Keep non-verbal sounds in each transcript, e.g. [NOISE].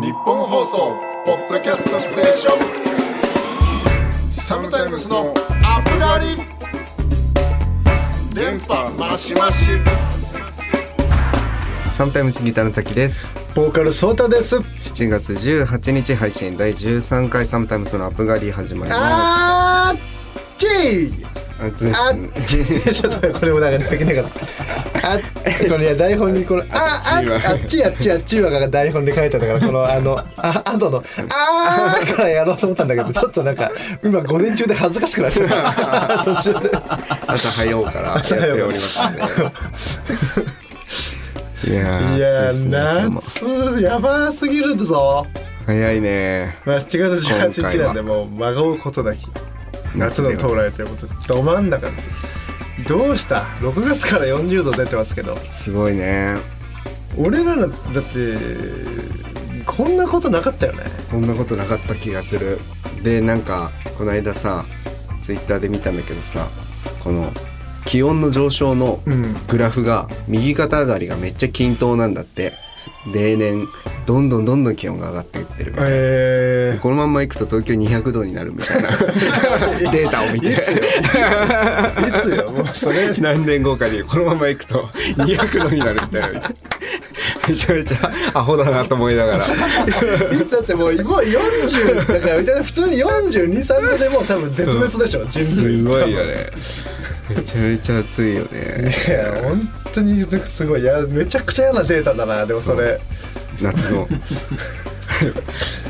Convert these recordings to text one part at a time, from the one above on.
日本放送ポッドキャストステーション。サムタイムスのアップガリ電波マシマシサムタイムスギターの滝です。ボーカルソータです。7月18日配信第13回サムタイムスのアップガリー始まります。あーちーあずあ [LAUGHS] ちょっとこれもなんかできなかった。あこれ台本にこのあああっちは。あっちあっちあっちはが台本で書いてたからこのあのあ後の。あー。からやろうと思ったんだけどちょっとなんか今午前中で恥ずかしくなっちゃった。[LAUGHS] 途中で。朝早うからやっておりますんで。いやーいやね夏やばすぎるぞ。早いね。まあ7月18日なんでもうまごうことなき夏の到来ということでど真ん中です。どうした？6月から40度出てますけど。すごいね。俺らのだってこんなことなかったよね。こんなことなかった気がする。でなんかこの間さツイッターで見たんだけどさこの気温の上昇のうん。グラフが右肩上がりがめっちゃ均等なんだって例年どんどんどんどん気温が上がっていってるみたいな。えこのまんま行くと東京200度になるみたいな。[LAUGHS] データを見て。いつよ。ー、いつよ。もうそれ。何年後かにこのまま行くと200度になるみたいなめちゃめちゃアホだなと思いながら。いつだってもう今40だから普通に423度でもう多分絶滅でしょ人す類ごいよねめちゃめちゃ暑いよね。いや本当にすごい。いやめちゃくちゃ嫌なデータだなでもそれ。夏の。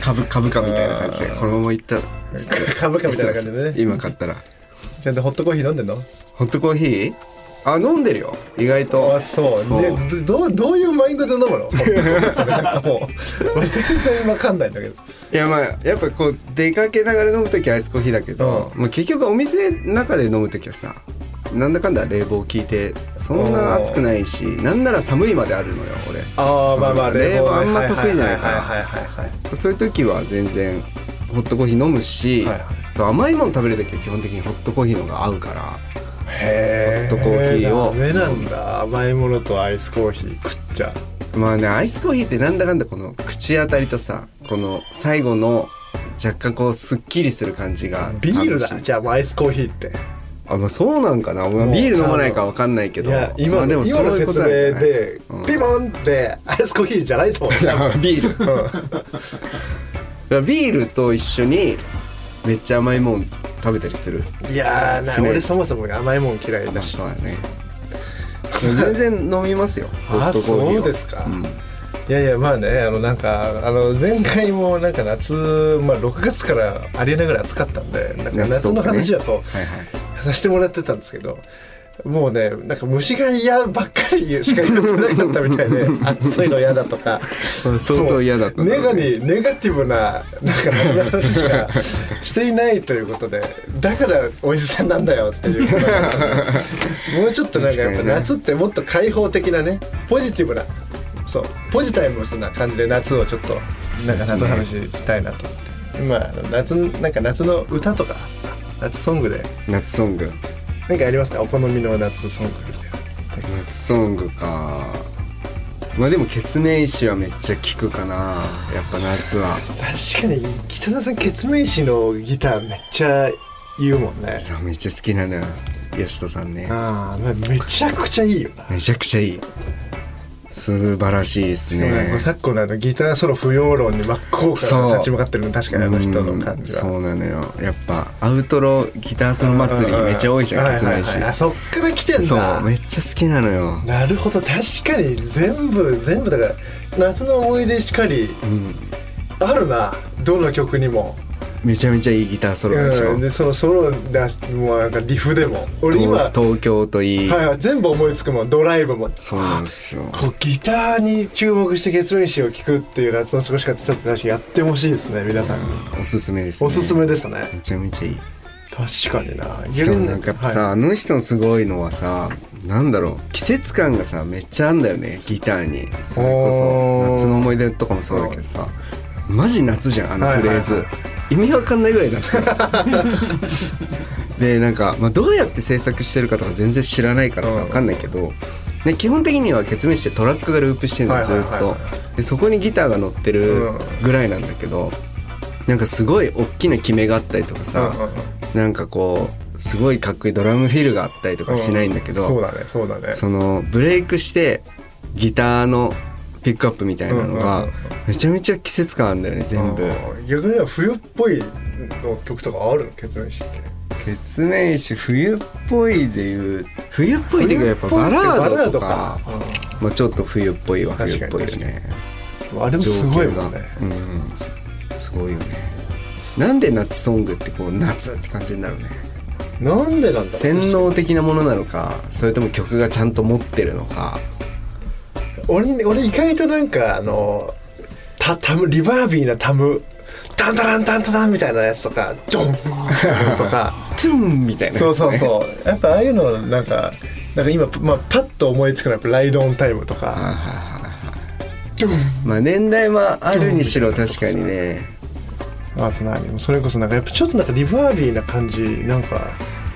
株株価みたいな感じでこのまま行ったら。株価みたいな感じでね。今買ったら。ちゃんとホットコーヒー飲んでんの？ホットコーヒー？あ飲んでるよ。意外と。あそう。そう。でどうどういうマインドで飲むの？[LAUGHS] 全然わかんないんだけど。いやまあやっぱこう出かけながら飲む時はアイスコーヒーだけど、まあ、結局お店の中で飲む時はさなんだかんだ冷房効いてそんな暑くないしなんなら寒いまであるのよ俺。ああまあまあ冷房あんま得意じゃないから。そういう時は全然ホットコーヒー飲むし、はいはい。甘いもの食べる時は基本的にホットコーヒーの方が合うから。へホットコーヒーを。ダメなんだ。甘いものとアイスコーヒー食っちゃまあねアイスコーヒーってなんだかんだこの口当たりとさこの最後の若干こうすっきりする感じがビールだ。じゃあアイスコーヒーって。あまあそうなんかな、まあ、ビール飲まないかわかんないけいどや今のまあでも今の説明でうん。ピボンってアイスコーヒーじゃないと思う。ビール。ビールと一緒にめっちゃ甘いもん食べたりする？いやーな俺そもそも甘いもん嫌いだし。そうだね。全然飲みますよ。あそうですか、うん。いやいやまあねあのなんかあの前回もなんか夏、まあ、6月からありえないぐらい暑かったんでなんか夏の話はこう、はいはい。させてもらってたんですけどもうねなんか虫が嫌ばっかりしか言ってなかったみたいで。[LAUGHS] 暑いの嫌だとか。相当嫌だったネガにネガティブななんか話しかしていないということで。だからおじさんなんだよっていうもうちょっとなんかやっぱ夏ってもっと開放的なねポジティブなそうポジタイムな感じで夏をちょっとなんか夏の話したいなと思って、まああの夏なんか夏の歌とか夏ソングで。夏ソングなんかありますか？お好みの夏ソングみたいな。夏ソングか。まあでも「ケツメイシ」はめっちゃ聞くかな。やっぱ夏は。確かに北田さんケツメイシのギターめっちゃ言うもんね。さめっちゃ好きなのよ。吉田さんね。ああまあめちゃくちゃいいよな。めちゃくちゃいい素晴らしいですね。か昨今のあのギターソロ不要論に真っ向から立ち向かってるの確かにあの人の感じは。うんそうなのよ。やっぱアウトロギターソロ祭りめっちゃ多いじゃんケツメイシはいはい。はいあそっから来てんそうだめっちゃ好きなのよ。なるほど。確かに全部全部だから夏の思い出しかりうん。あるな。どの曲にもめちゃめちゃいいギターソロでしょ、うん、でそのソロだしもうなんかリフでも。俺今は東京といい、いはい全部思いつくもん。ドライブも。そうなんですよ。こうギターに注目して月面詞を聴くっていう夏の過ごし方ちょっと確かやってほしいですね皆さん。におすすめです、ね、おすすめですね。めちゃめちゃいい。確かにな。しかもなんかやっぱさ、はい。あの人のすごいのはさなんだろう。季節感がさめっちゃあんだよねギターに。それこそ。夏の思い出とかもそうだけどさ。マジ夏じゃんあのフレーズ、はいはい意味わかんないぐらい夏 [LAUGHS] でなんか、まあ、どうやって制作してるかとか全然知らないからさうん。わかんないけど、ね、基本的にはケツメイシってトラックがループしてるのずっと。でそこにギターが乗ってるぐらいなんだけど、なんかすごい大きな決めがあったりとかさ、なんかこうすごいかっこいいドラムフィルがあったりとかしないんだけど、そうだねそうだね。そのブレイクしてギターのピックアップみたいなのがうんめちゃめちゃ季節感あるんだよね全部。逆には冬っぽいの曲とかあるの？決面師って。決命詞冬っぽいでいう冬っぽいでいうやっぱバラードとかまあ、ちょっと冬っぽいは冬っぽいよね。うんあれもすごいもんね。うんすすごいよね。なんで夏ソングってこう夏って感じになるね？なんでなんだ洗脳的なものなのかそれとも曲がちゃんと持ってるのか俺俺意外となんかあのタタムリバービーなタムダンダランダンダダンみたいなやつとかドンとか。トゥーンみたいなそうそううそう。やっぱああいうのなんかなんか今、まあ、パッと思いつくのはやっぱライドオンタイムとか。まあ年代はあるにしろ確かにね。あと何それこそなんかやっぱちょっとなんかリバービーな感じなんか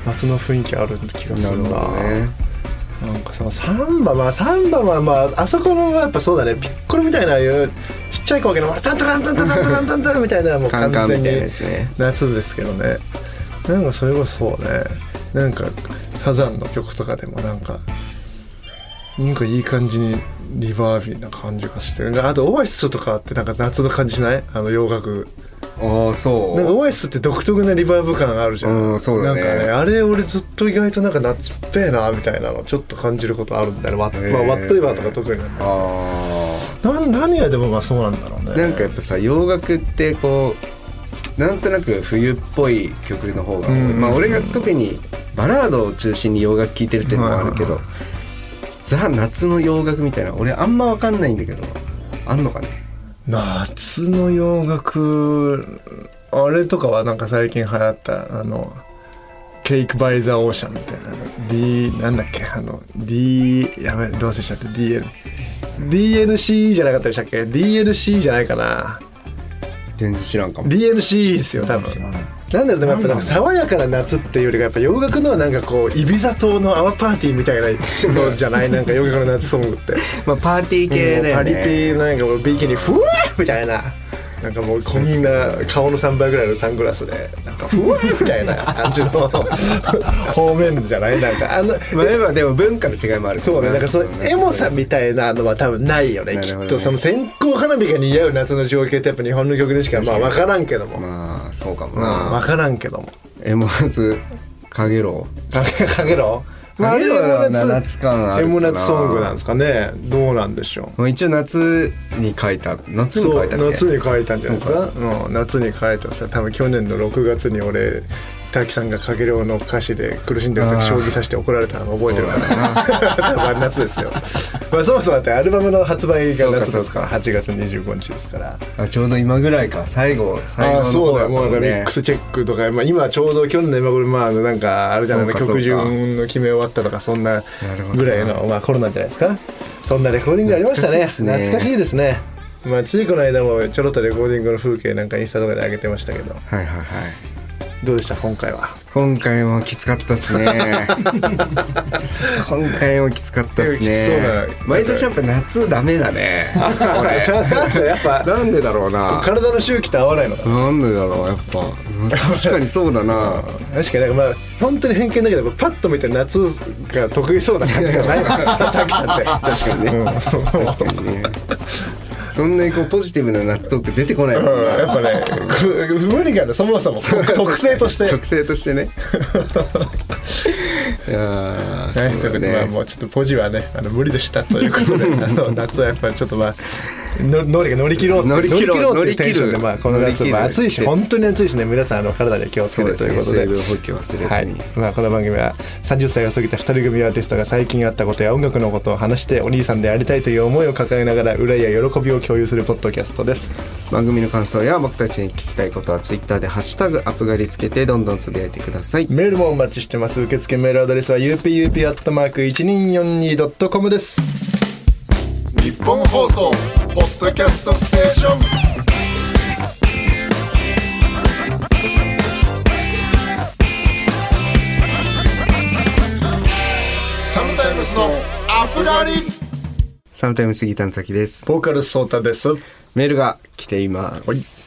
夏の雰囲気ある気がするな。なるほどねなんかさサンバまあサンバはまああそこのやっぱそうだね。ピッコロみたいなああいうちっちゃい子わけの。タンタランタンタランタンタンタンみたいなもう完全に夏ですけどねなんかそれこそそうねなんかサザンの曲とかでもなんかなんかいい感じにリバービーな感じがしてるあとオアシスとかってなんか夏の感じしないあの洋楽ああそう。なんかオアシスって独特なリバーブ感あるじゃん、うんそうだね。なんかねあれ俺ずっと意外となんか夏っぺえなみたいなのちょっと感じることあるんだよね。ワッ,、まあ、ワットイバーとか特に。あな何がでもまあそうなんだろうね。あなんかやっぱさ洋楽ってこうなんとなく冬っぽい曲の方が多い、うんまあ俺が特にバラードを中心に洋楽聴いてるっていうのもあるけど、ザ夏の洋楽みたいな俺あんま分かんないんだけどあんのかね？夏の洋楽あれとかはなんか最近流行ったあのケイクバイザーオーシャンみたいな。D なんだっけあの D やばいどうせしちゃって DL DLC じゃなかったでしたっけ？DLC じゃないかな。全然知らんかも。DLC ですよ多分なんだろうでもやっぱなんか爽やかな夏っていうよりかやっぱ洋楽のはなんかこうイビザ島のアワーパーティーみたいなのじゃないなんか洋楽の夏ソングって。[LAUGHS] まあパーティー系だよね、パリピなんかもうビキニフワーみたいな。なんかもうこんな顔の3倍ぐらいのサングラスでなんかフワーみたいな感じの [LAUGHS] 方面じゃないなんかあのまあでもでも文化の違いもある。そうねなんかそのエモさみたいなのは多分ないよね。ね。っとその線香花火が似合う夏の情景ってやっぱ日本の曲でしかまあ分からんけども、まあそうかもうん、な、分からんけども。エモハズかげろかけかけろまああれは夏夏感あるかな。夏ソングなんですかね。どうなんでしょう。まあ一応夏に書いた夏に書いた夏に書いたんじゃないですか。うん、夏に書いたさ多分去年の6月に俺滝さんが「かげろう」の歌詞で苦しんでる時将棋させて怒られたの覚えてるかそうだな。夏ですよ。まあそもそもだってアルバムの発売が夏ですから。そう。8月25日ですから。あちょうど今ぐらいか。最後最後の方だ。よもうなんかミッねクスチェックとか、まあ、今ちょうど去年の今頃まあなんかあれじゃない曲順の決め終わったとかそんな。ぐらいのまあコロナじゃないですか。そんなレコーディングありましたね。懐かしいですね。懐かしいですね。まあついこの間もちょろっとレコーディングの風景なんかインスタとかで上げてましたけど。はいはいはいどうでした？今回は。今回もきつかったっすね。[LAUGHS] 今回もきつかったっすね。な毎年やっぱ夏ダメだね。なんでやっぱなんでだろうな。体の周期と合わないのか。ななんでだろうやっぱ。確かにそうだな。確かになんかまあ本当に偏見だけどパッと見て夏が得意そうな感じじゃないの [LAUGHS] 滝さんって。確かにね、確かにねそんなにこうポジティブな夏トーク出てこない。もんうん、やっなぱねく無理がねそもそも特 [LAUGHS] 特性として。特性としてね。[LAUGHS] いやーはい、ということで、まあ、もうちょっとポジはねあの無理でしたということで。[LAUGHS] あの夏はやっぱりちょっとまあの乗り乗り切ろう。乗り切ろう乗り切ろうっていうテンションで、まあ、この夏も暑いし本当に暑いしね皆さんあの体に気をつけてということで水分補給忘れはい。まあ、この番組は30歳を過ぎた2人組アーティストが最近あったことや音楽のことを話してお兄さんでありたいという思いを抱えながら憂いや喜びを共有するポッドキャストです。番組の感想や僕たちに聞きたいことはツイッターで「ハッシュタグアップがりつけてどんどんつぶやいてください。メールもお待ちしてます。受付メールアドレスは UPUP.1242.com です。日本放送ポッドキャストステーションサムタイムスのアップガリサムタイム杉田の滝です。ボーカルソータですメールが来ています。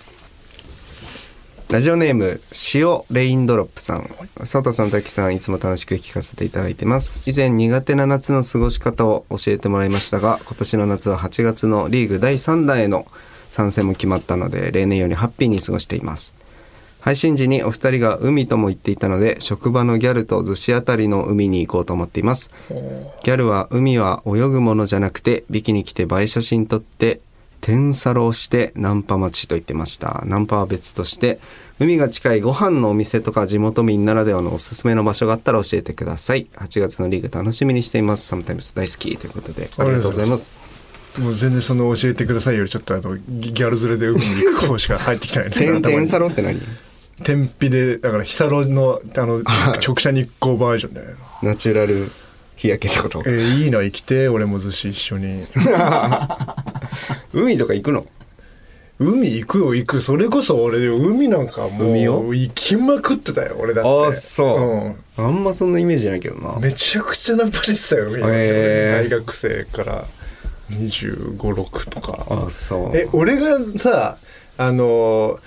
ラジオネーム、塩レインドロップさん。佐藤さん、滝さん、いつも楽しく聞かせていただいてます。以前苦手な夏の過ごし方を教えてもらいましたが、今年の夏は8月のリーグ第3弾への参戦も決まったので、例年よりハッピーに過ごしています。配信時にお二人が海とも言っていたので、職場のギャルと逗子あたりの海に行こうと思っています。ギャルは海は泳ぐものじゃなくて、ビキに来て映え写真撮って、天サロをしてナンパ待ちと言ってました。ナンパは別として、海が近いご飯のお店とか地元民ならではのおすすめの場所があったら教えてください。8月のリーグ楽しみにしています。サムタイムス大好きということで、ありがとうございます。もう全然その教えてくださいよりちょっとあのギギャル連れで海に行く方しか入ってきてないね [LAUGHS] 天、頭に天サロって何？天日でだから日サロのあの [LAUGHS] 直射日光バージョンだよナチュラル日焼けってこと？えーいいの生きて俺も寿司一緒に [LAUGHS] [LAUGHS] 海とか行くの？海行くよ行く。それこそ俺海なんかもう行きまくってたよ俺だって。ああ、そう、あんまそんなイメージないけどな。うん。めちゃくちゃナンパしてたよ海なんてへー大学生から。2 5 6とか。ああ、そう。え俺がさあの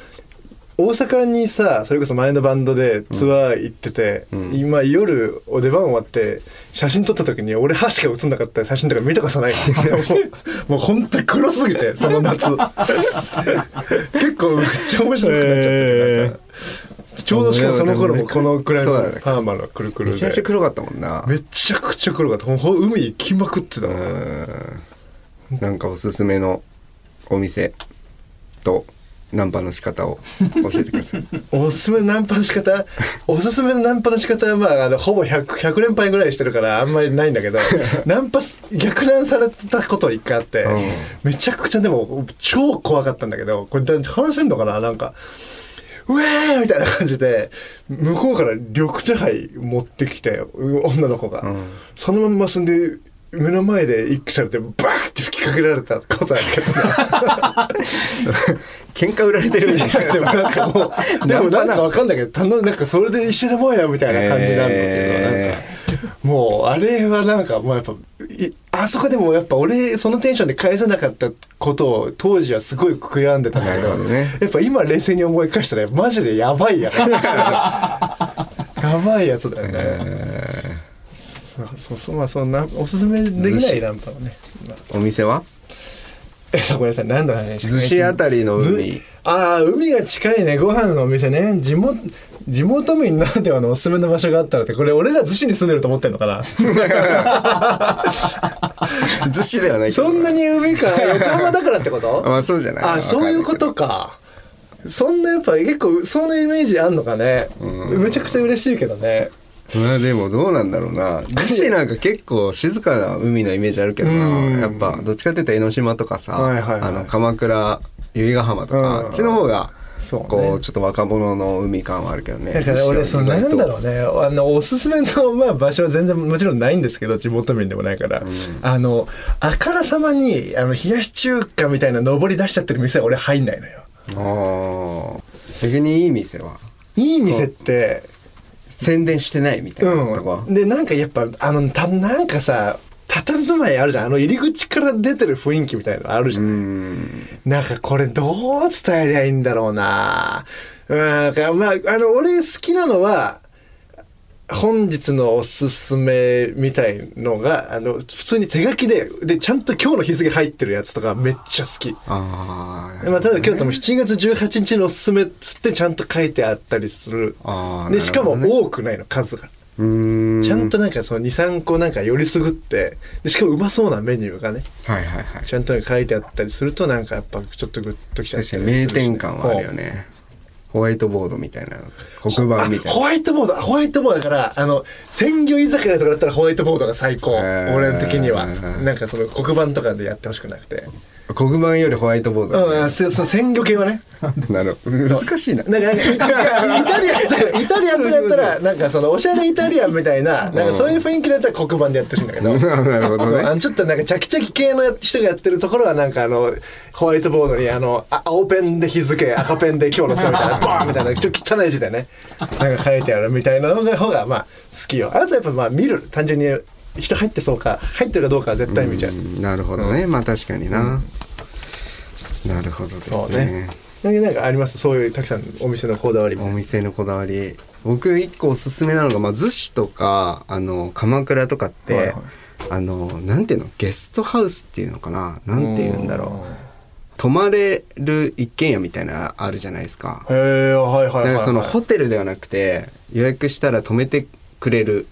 大阪にさそれこそ前のバンドでツアー行ってて、うん。今夜お出番終わって写真撮った時に俺歯しか写んなかった。写真とか見たことない。のもう。[LAUGHS] もう本当に黒すぎてその夏。[LAUGHS] 結構めっちゃ面白くなっちゃって、へー。ちょうどしかもその頃もこのくらいのパーマのくるくるめちゃめちゃで黒かったもんな。めちゃくちゃ黒かった。ほん海行きまくってたうわん。なんかおすすめのお店とナンパの仕方を教えてください。おすすめのナンパの仕方？おすすめのナンパの仕方はまああのほぼ 100, 100連敗ぐらいしてるからあんまりないんだけど [LAUGHS] ナンパす逆ナンされたこと一回あって、うん。めちゃくちゃでも超怖かったんだけどこれ話せんのかな？なんかうわーみたいな感じで向こうから緑茶杯持ってきてう女の子が、うん。そのまんまそんで目の前で一気されてバーって吹きかけられたことあるけどね喧嘩売られてるみたいな [LAUGHS] でもなんかもうでもなんかわかんないけどなんかそれで一緒にもうやみたいな感じなんだけど、えなんかもうあれはなんかもうやっぱいあそこでもやっぱ俺そのテンションで返せなかったことを当時はすごい悔やんでたんだけどね。やっぱ今冷静に思い返したらマジでやばいやつ。[LAUGHS] やばいやつだよね、そうそうそうまあそんなおすすめできないナンパはね、まあ。お店は？えごめんなさい。何の話でしたっけ逗子あたりの海。ずああ海が近いね。ご飯のお店ね。地元地元民ならではのおすすめの場所があったらって。これ俺ら逗子に住んでると思ってんのかな。[LAUGHS] 逗子ではないそんなに海か横浜だからってこと？[LAUGHS] まあそうじゃない。あそういうことか。そんなやっぱ結構そのイメージあんのかね。めちゃくちゃ嬉しいけどねまあでもどうなんだろうな。逗子なんか結構静かな海のイメージあるけどうん。なやっぱどっちかっていうと江ノ島とかさ、はいはいはい。あの鎌倉由比ヶ浜とか、うん。あっちの方がそうね。こうちょっと若者の海感はあるけどね。俺そのなんだろうねあのおすすめの、[LAUGHS] まあ、場所は全然もちろんないんですけど地元民でもないから、あのあからさまにあの冷やし中華みたいな上り出しちゃってる店は俺入んないのよ。あー。逆にいい店は？いい店って宣伝してないみたいなとこ、うんでなんかやっぱあのたなんかさ佇まいあるじゃん。あの入り口から出てる雰囲気みたいなのあるじゃん、うん。なんかこれどう伝えりゃいいんだろうな。うん。なんかまああの俺好きなのは本日のおすすめみたいのがあの普通に手書きででちゃんと今日の日付入ってるやつとかめっちゃ好き。ああまあ、例えば今日でも7月18日のおすすめっつってちゃんと書いてあったりする。あーでしかも多くないの数が。うーんちゃんとなんかその23個なんかよりすぐってでしかもうまそうなメニューがねはいはいはいちゃんと書いてあったりするとなんかやっぱちょっとグッときちゃった確かにりするし名店感はあるよねホワイトボードみたいな黒板みたいな。あホワイトボードホワイトボードだからあの鮮魚居酒屋とかだったらホワイトボードが最高。俺的には。うんなんかその黒板とかでやってほしくなくて黒板よりホワイトボード、うんあそその鮮魚系はね。[LAUGHS] なるほど。難しいな。なんかなんかイタリア [LAUGHS] イタリアンとかやったらなんかそのおしゃれイタリアンみたいななんかそういう雰囲気のやつは黒板でやってほしいんだけど。[LAUGHS] なるほどね。あのちょっとなんかチャキチャキ系のや人がやってるところはなんかあのホワイトボードにあのあ青ペンで日付赤ペンで今日のそうみたいなバーンみたいなちょっと汚い字でねなんか書いてあるみたいなのが方がまあ好きよ。あとやっぱまあ見る。単純に人入ってそうか入ってるかどうかは絶対見ちゃう、んなるほどね、まあ確かにな、なるほどですね。そうね。なんかあります？そういうたくさんお店のこだわりお店のこだわり。僕一個おすすめなのが、まあ、逗子とかあの鎌倉とかって、はいはい。あのなんていうの？ゲストハウスっていうのかな？なんていうんだろう。泊まれる一軒家みたいなあるじゃないですか。なへえはいはいはい、はい、なんかそのホテルではなくて予約したら泊めてくれる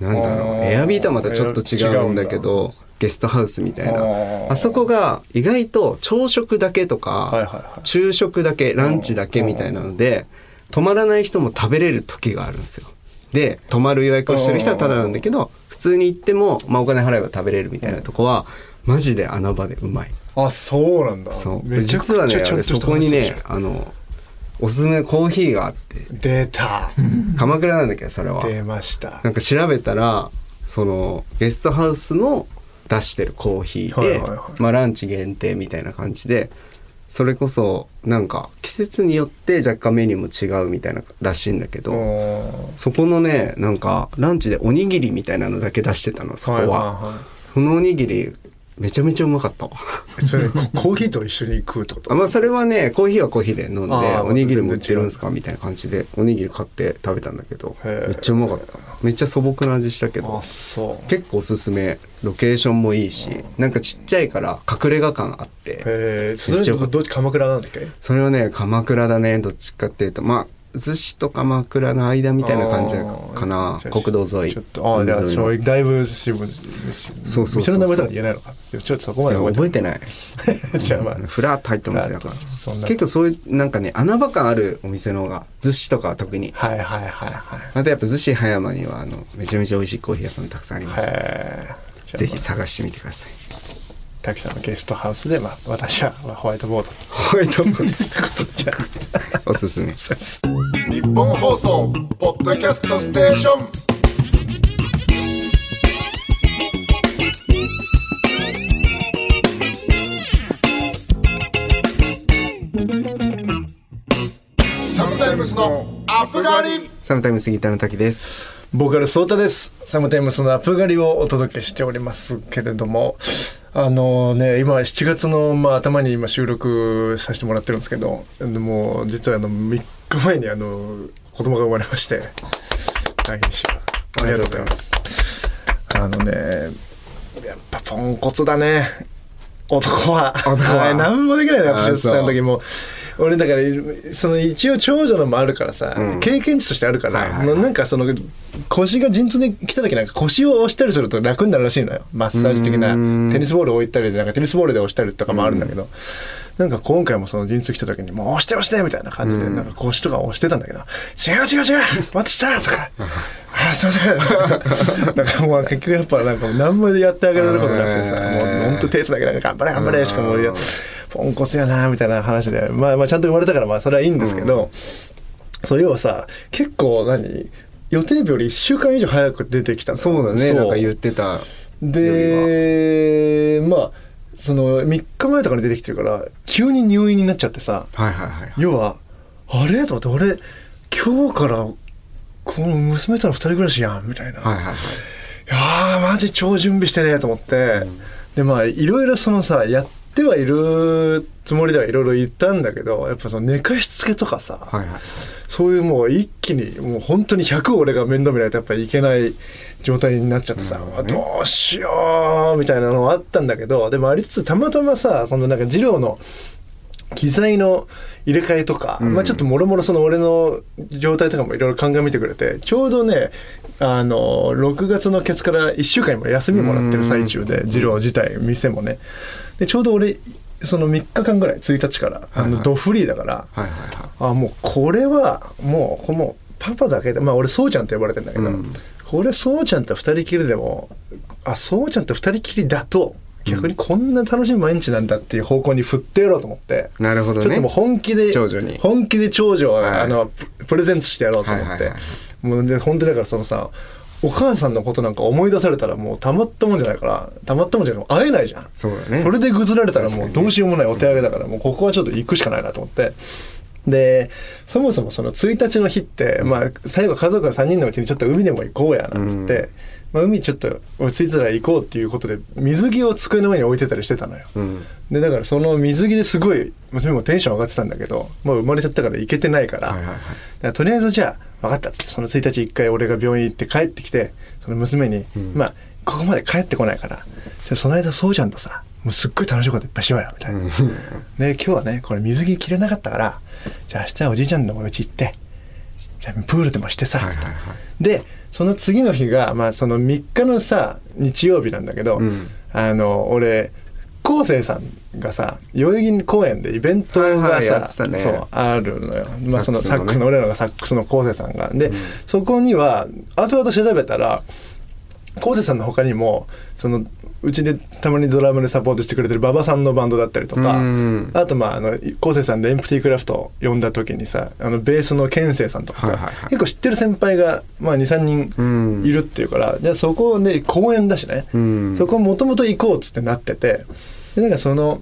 なんだろう。エアビーとはまたちょっと違うんだけどゲストハウスみたいあなー。あそこが意外と朝食だけとか、昼食だけランチだけみたいなので泊まらない人も食べれる時があるんですよ。で泊まる予約をしてる人はただなんだけど普通に行っても、まあ、お金払えば食べれるみたいなとこはマジで穴場でうまい。あそうなんだ。そう。実はねそこにねあのおすすめコーヒーがあって。出た。鎌倉なんだけどそれは。出ました。なんか調べたらそのゲストハウスの出してるコーヒーで、まあ、ランチ限定みたいな感じでそれこそなんか季節によって若干メニューも違うみたいならしいんだけど、おそこのねなんかランチでおにぎりみたいなのだけ出してたのそこは,、はそのおにぎりめちゃめちゃうまかったわ。それコ [LAUGHS] コーヒーと一緒に食うってこと？あまあそれはねコーヒーはコーヒーで飲んでおにぎりも売ってるんですか？みたいな感じでおにぎり買って食べたんだけどめっちゃうまかっためっちゃ素朴な味したけど結構おすすめ。ロケーションもいいしなんかちっちゃいから隠れ家感あってそれどっち鎌倉なんだっけ？それはね鎌倉だね。どっちかっていうとまあ逗子と鎌倉の間みたいな感じかな。国道沿い。ちょっとああだい。ぶ渋いそうそう。そうそう店の名前とか言えないのかちょっとそこまで覚えてない。[LAUGHS] じゃあまあ。フラーっと入ってますよ結構そういうなんかね穴場感あるお店の方が逗子とかは特に。はいはいはいはい。またやっぱ逗子葉山にはあのめちゃめちゃ美味しいコーヒー屋さんたくさんあります。ぜひ探してみてください滝さんのゲストハウスでまあ私はまあホワイトボード。ホワイトボーじゃあドおすすめ。日本放送ポッドキャストステーション。サムタイムスのアップガリサムタイム杉田の滝です。ボーカルソータです。サムタイムスのアップ狩りをお届けしておりますけれどもあのね今7月の、まあ、頭に今収録させてもらってるんですけどでも実はあの3日前にあの子供が生まれまして大変しありがとうございます。あのねやっぱポンコツだね。男は。男は。はい何もできないね。やっぱあ出産の時も俺だからその一応長女のもあるからさ、うん。経験値としてあるから、はいはいはい。なんかその腰が陣痛で来た時なんか腰を押したりすると楽になるらしいのよ。マッサージ的なテニスボールを置いたりでなんかテニスボールで押したりとかもあるんだけど、なんか今回もその陣痛来た時に「もう押して押して」みたいな感じでなんか腰とか押してたんだけど「違う違う違う私だ!」とか「あ [LAUGHS] すいません」[LAUGHS] なんかもう結局やっぱなんか何もやってあげられることなくてさもう本当手つだけなんか頑張れ頑張れしかもうポンコツやなみたいな話でまあまあちゃんと生まれたからまあそれはいいんですけど、そう要はさ結構何予定日より1週間以上早く出てきたそうだねなんか言ってたでまあその3日前とかに出てきてるから急に入院になっちゃってさはいはいはい要はあれ？と思って俺今日からこの娘との2人暮らしやんみたいな、はいはいはい。いやーマジ超準備してねと思って、でまあいろいろそのさやってはいるつもりではいろいろ言ったんだけどやっぱその寝かしつけとかさ、はいはい。そういうもう一気にもう本当に100俺が面倒見ないとやっぱりいけない状態になっちゃってさ、なるほどうしようみたいなのはあったんだけどでもありつつたまたまさそのなんか二郎の機材の入れ替えとか、うん。まあちょっともろもろその俺の状態とかもいろいろ鑑みてくれてちょうどねあの6月のケツから1週間今休みもらってる最中で二郎自体店もねでちょうど俺その3日間ぐらい1日からあのドフリーだから、はいはいはい。あもうこれはもうこのパパだけでまあ俺そうちゃんって呼ばれてんだけど、うん。これそうちゃんと二人きりでもあそうちゃんと二人きりだと逆にこんな楽しい毎日なんだっていう方向に振ってやろうと思って、なるほどね。ちょっともう本気で長女に。本気で長女を、はいあのププレゼントしてやろうと思って、はいはいはい。もうで本当にだからそのさお母さんのことなんか思い出されたらもうたまったもんじゃないからたまったもんじゃない会えないじゃん。そうだね。それでぐずられたらもうどうしようもないお手上げだからもうここはちょっと行くしかないなと思って。でそもそもその1日の日って、まあ最後家族が3人のうちにちょっと海でも行こうやなんつって、まあ、海ちょっと落ち着いたら行こうっていうことで水着を机の上に置いてたりしてたのよ、うん。でだからその水着ですごい娘もテンション上がってたんだけどもう生まれちゃったから行けてないから,、はいはいはい。らとりあえずじゃあ分かったっつってその1日一回俺が病院行って帰ってきてその娘に、まあここまで帰ってこないから。じゃあその間そうちゃんとさもうすっごい楽しいこといっぱいしようよみたいな、で今日はねこれ水着着れなかったからじゃあ明日はおじいちゃんのお家行ってじゃあプールでもしてさ、つって。はいはいはでその次の日がまあその3日のさ日曜日なんだけど、うん。あの俺昴生さんがさ代々木公園でイベントがはいはいね。そうあるのよ、まあ、そのサックスのね俺らがサックスの昴生さんが。で、そこには後々調べたら昴生さんの他にもそのうちでたまにドラムでサポートしてくれてる馬場さんのバンドだったりとか、うん。あとまああの昴生さんでエンプティークラフトを呼んだ時にさあのベースの健生さんとかさ、はいはいはい。結構知ってる先輩が、まあ、23人いるっていうから、じゃあそこで公園だしね、うん。そこもともと行こうっつってなっててでなんかその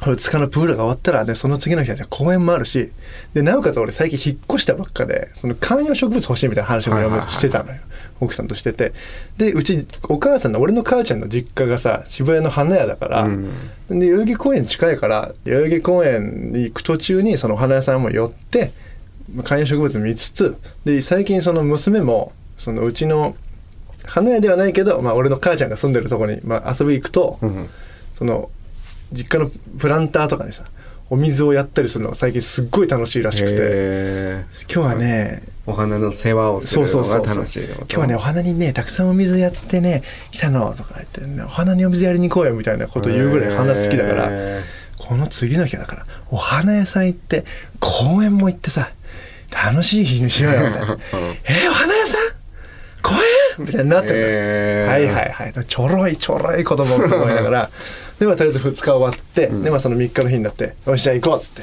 2日のプールが終わったらでその次の日は公園もあるしでなおかつ俺最近引っ越したばっかでその観葉植物欲しいみたいな話もはいはいはいしてたのよ、奥さんとしてて。でうちお母さんの俺の母ちゃんの実家がさ渋谷の花屋だから、うん。で代々木公園近いから代々木公園に行く途中にそのお花屋さんも寄ってまあ観葉植物見つつで最近その娘もそのうちの花屋ではないけど、まあ、俺の母ちゃんが住んでるとこに、まあ、遊び行くと、うん。その実家のプランターとかにさお水をやったりするのが最近すっごい楽しいらしくて。今日はねお花の世話をするのがそうそうそう楽しい今日はねお花にねたくさんお水やってね来たのとか言って、ね、お花にお水やりに行こうよみたいなこと言うぐらい花好きだからへこの次の日だからお花屋さん行って公園も行ってさ楽しい日にしようよみたいな。[LAUGHS] えー、お花屋さん？公園？みたいになってるのよへー。はいはいはい。ちょろいちょろい子供と思いながら。[LAUGHS] でまあとりあえず2日終わって、でまあその3日の日になってよしじゃあ行こうっつって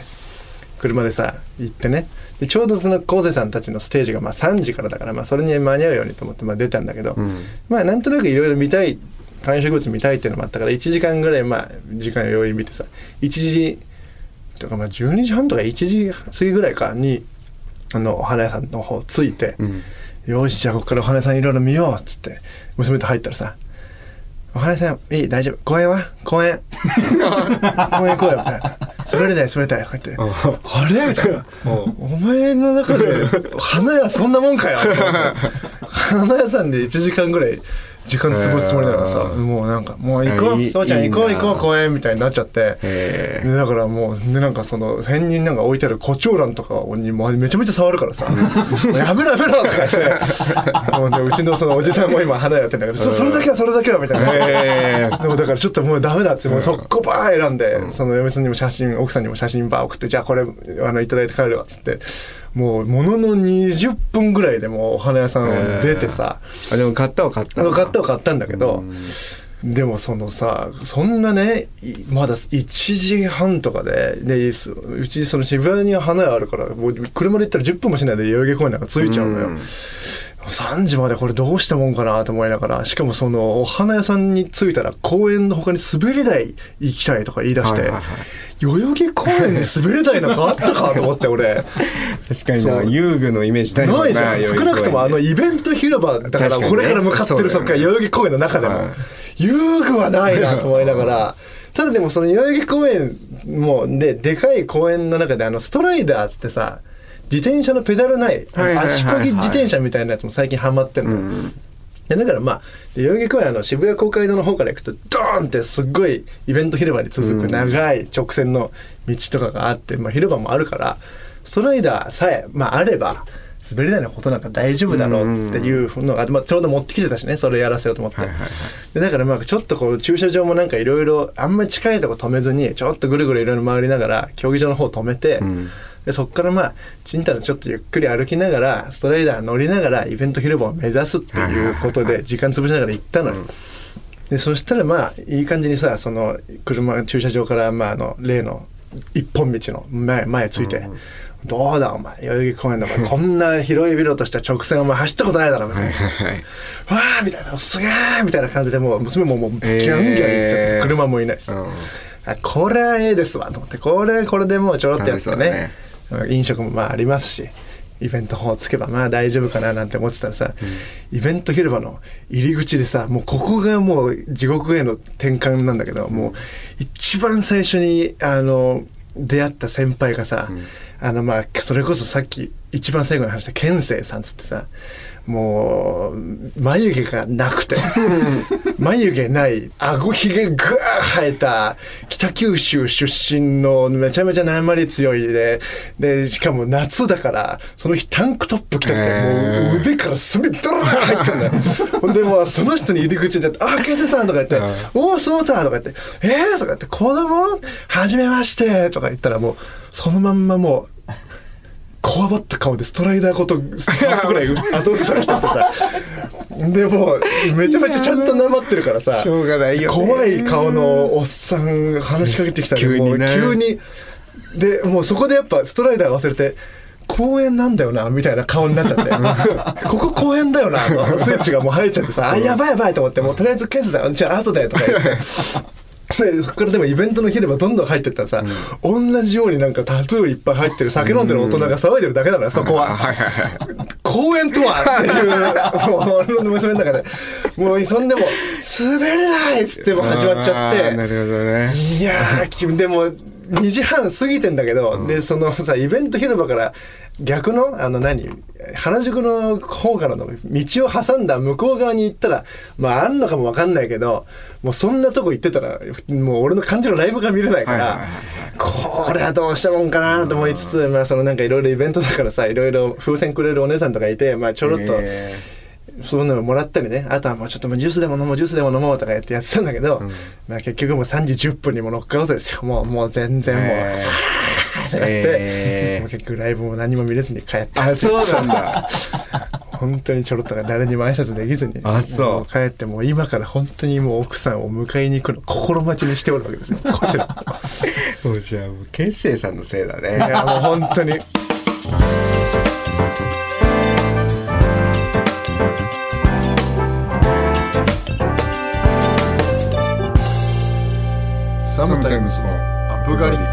車でさ行ってね。でちょうどその昴生さんたちのステージがまあ3時からだから、まあ、それに間に合うようにと思ってまあ出たんだけど、ん。まあなんとなくいろいろ見たい観葉植物見たいっていうのもあったから1時間ぐらいまあ時間余裕見てさ1時とかまあ12時半とか1時過ぎぐらいかにあのお花屋さんの方着いて、うんよしじゃあここからお花屋さんいろいろ見ようっつって娘と入ったらさ「お花屋さんいい大丈夫公園は？公園。[LAUGHS] 公園行こうよ」みたいな「滑りたい滑りたい」とか言って「あれ?」みたいな「お前の中で花屋そんなもんかよ」花屋さんで1時間ぐらい時間潰すつもりだからさもうなんか「もう行こいういそうちゃん行こう行こう公園」みたいになっちゃって。へでだからもうでなんかその辺になんか置いてある胡蝶蘭とかにもうめちゃめちゃ触るからさ「[LAUGHS] もうやめろやめろ」とか言って。もう、ね、うちのそのおじさんも今花やってんだけどそそれだけはそれだけはみたいな。でもだからちょっともうダメだってもう速攻バー選ん。で、その嫁さんにも写真奥さんにも写真バー送ってじゃあこれあのいただいて帰るわっつってもうものの20分ぐらいでもうお花屋さんを出てさ、あでも買ったは買った買ったは買ったんだけど、でもそのさそんなねいまだ1時半とかででいうちその渋谷に花屋あるからもう車で行ったら10分もしないで代々木公園なんか着いちゃうのよ。うん3時までこれどうしたもんかなと思いながらしかもそのお花屋さんに着いたら公園の他に滑り台行きたいとか言い出して、はいはいはい。代々木公園に滑り台なんかあったかと思って俺。確かにな遊具のイメージないないじゃん。少なくともあのイベント広場だからこれから向かってるそっから代々木公園の中でも。はい。遊具はないなと思いながら。[LAUGHS] ただでもその代々木公園もででかい公園の中であのストライダーっつってさ自転車のペダルない足こぎ自転車みたいなやつも最近ハマってんのよ、でだからまあで代々木公園あの渋谷公会堂の方から行くとドーンってすっごいイベント広場に続く長い直線の道とかがあって、まあ、広場もあるからストライダーさえ、まあ、あれば滑り台のことなんか大丈夫だろうっていうのが、まあ、ちょうど持ってきてたしねそれやらせようと思って、はいはいはいでだからまあちょっとこう駐車場もなんかいろいろあんまり近いとこ止めずにちょっとぐるぐるいろいろ回りながら競技場の方止めて、んでそっからまあちんたらちょっとゆっくり歩きながらストライダー乗りながらイベント広場を目指すっていうことで時間潰しながら行ったのよ。でそしたらまあいい感じにさその車駐車場からまああの例の一本道の前前ついて、どうだお前代々木公園だからこんな広いビルとした直線お前走ったことないだろみたいな。はいわーみたいなすげーみたいな感じでもう娘ももうギャンギャン行っちゃって、えー。車もいないしさ、うんあこれはええですわと思って。これこれでもうちょろっとやってね飲食もまあありますしイベントをつけばまあ大丈夫かななんて思ってたらさ、イベント広場の入り口でさもうここがもう地獄への転換なんだけどもう一番最初にあの出会った先輩がさ、あのまあそれこそさっき一番最後に話した健生さんつってさもう眉毛がなくて。眉毛ない顎ひげぐわー生えた北九州出身のめちゃめちゃ訛り強いで。でしかも夏だからその日タンクトップ着てて、へー。もう腕から墨ドラー入ってんだよ。ほんでもうその人に入り口で「あ健生さん」とか言って「おおそうだ」とか言って「えー?」とか言って「子供はじめまして」とか言ったらもうそのまんまもうこわばった顔でストライダーごと3歩ぐらい [LAUGHS] 後ずさりしてってさ。でもうめちゃめちゃちゃんとなまってるからさ。しょうがないよね。怖い顔のおっさんが話しかけてきたらもう急にね。急に。でもうそこでやっぱストライダー忘れて公園なんだよなみたいな顔になっちゃって。[LAUGHS] ここ公園だよなスイッチがもう入っちゃってさあやばいやばいと思ってもうとりあえずケースだよじゃあ後でとか言って。でそ [LAUGHS] こからでもイベントの広場どんどん入ってったらさ、同じようになんかタトゥーいっぱい入ってる酒飲んでる大人が騒いでるだけなのよそこは。公園とはっていうもう俺の娘の中でもうそんでも滑れないっつってもう始まっちゃって。なるほどね。いやーきでも2時半過ぎてんだけど、でそのさイベント広場から逆のあの何原宿の方からの道を挟んだ向こう側に行ったらまああんのかもわかんないけどもうそんなとこ行ってたらもう俺の感じのライブが見れないから、これはどうしたもんかなと思いつつ、まあそのなんかいろいろイベントだからさいろいろ風船くれるお姉さんとかいてまあちょろっと。えそういうのをもらったりね。あとはもうちょっともうジュースでも飲もうジュースでも飲もうとかやってやってたんだけど、まあ結局もう3時10分にもノックアウトですよ。もうもう全然もう、えってなって、えー。結局ライブも何も見れずに帰ったあそうなんだ。[LAUGHS] 本当にちょろっとが誰にも挨拶できずにあそう。も帰ってもう今から本当にもう奥さんを迎えに行くの心待ちにしておるわけですよ。[LAUGHS] こちら。もうじゃあもう結成さんのせいだいねやもう本当にスのアップ狩り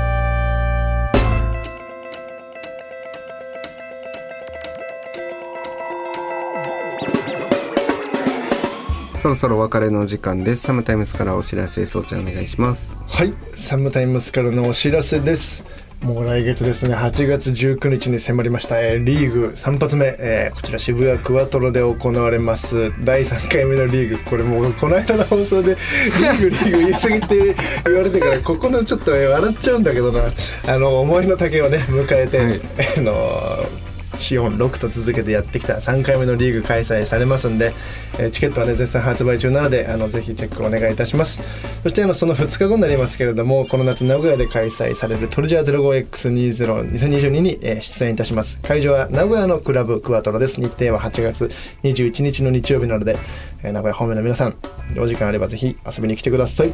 そろそろお別れの時間です。サムタイムスからお知らせそうちゃんお願いします。はい、サムタイムスからのお知らせです。もう来月ですね、8月19日に迫りました、えーリーグ3発目、えーこちら渋谷クワトロで行われます。第3回目のリーグ、これもうこの間の放送でリーグリーグ言い過ぎて言われてから、ここのちょっとえー笑っちゃうんだけどな、あの思いの丈をね、迎えて、はい。あのシオン6と続けてやってきた3回目のリーグ開催されますんで、えチケットはね絶賛発売中なのであのぜひチェックお願いいたします。そしてあのその2日後になりますけれどもこの夏名古屋で開催されるトルジャー 05X202022 に、え出演いたします。会場は名古屋のクラブクワトロです。日程は8月21日の日曜日なので、え名古屋方面の皆さんお時間あればぜひ遊びに来てください。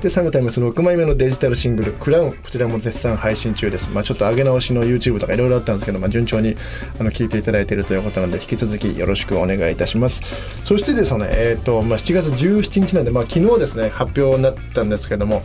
でサムタイムス6枚目のデジタルシングル「クラウン」こちらも絶賛配信中です。まあちょっと上げ直しの YouTube とかいろいろあったんですけど、まあ、順調にあの聞いていただいているということなので引き続きよろしくお願いいたします。そしてですねえっ、と、まあ、7月17日なんで、まあ、昨日ですね発表になったんですけども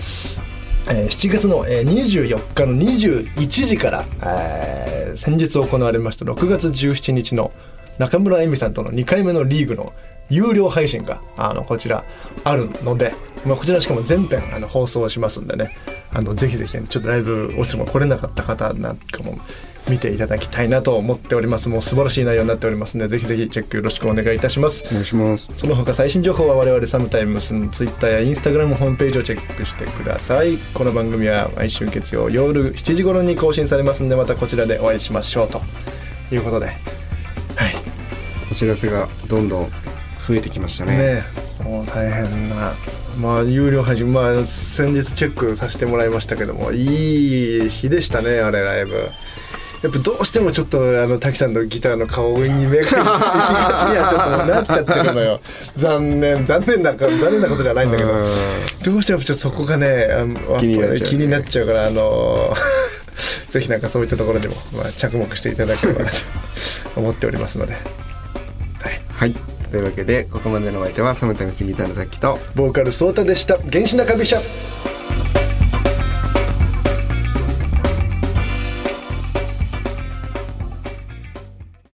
え7月の、え24日の21時から、え先日行われました6月17日の中村恵美さんとの2回目のリーグの有料配信があのこちらあるので、まあ、こちらしかも全編あの放送しますんでねあのぜひぜひ、ね、ちょっとライブおしも来れなかった方なんかも見ていただきたいなと思っております。もう素晴らしい内容になっておりますのでぜひぜひチェックよろしくお願いいたします。お願いします。その他最新情報は我々サムタイムスのツイッターやインスタグラムホームページをチェックしてください。この番組は毎週月曜夜7時頃に更新されますのでまたこちらでお会いしましょうということで。はい。お知らせがどんどん増えてきましたね。ね。えもう大変な。まあ有料配信まあ先日チェックさせてもらいましたけどもいい日でしたねあれライブ。やっぱどうしてもちょっとあの滝さんのギターの顔に目が行きがちにはちょっとなっちゃってるのよ。[LAUGHS] 残念残念なか残念なことじゃないんだけど。うん。どうしてもちょっとそこがねあの気になっちゃうね。気になっちゃうからあの [LAUGHS] ぜひなんかそういったところにも、まあ、着目していただければなと思っておりますので。はいというわけでここまでのお相手はサムタイムスギターのさきとボーカルソータでした。原始中飛車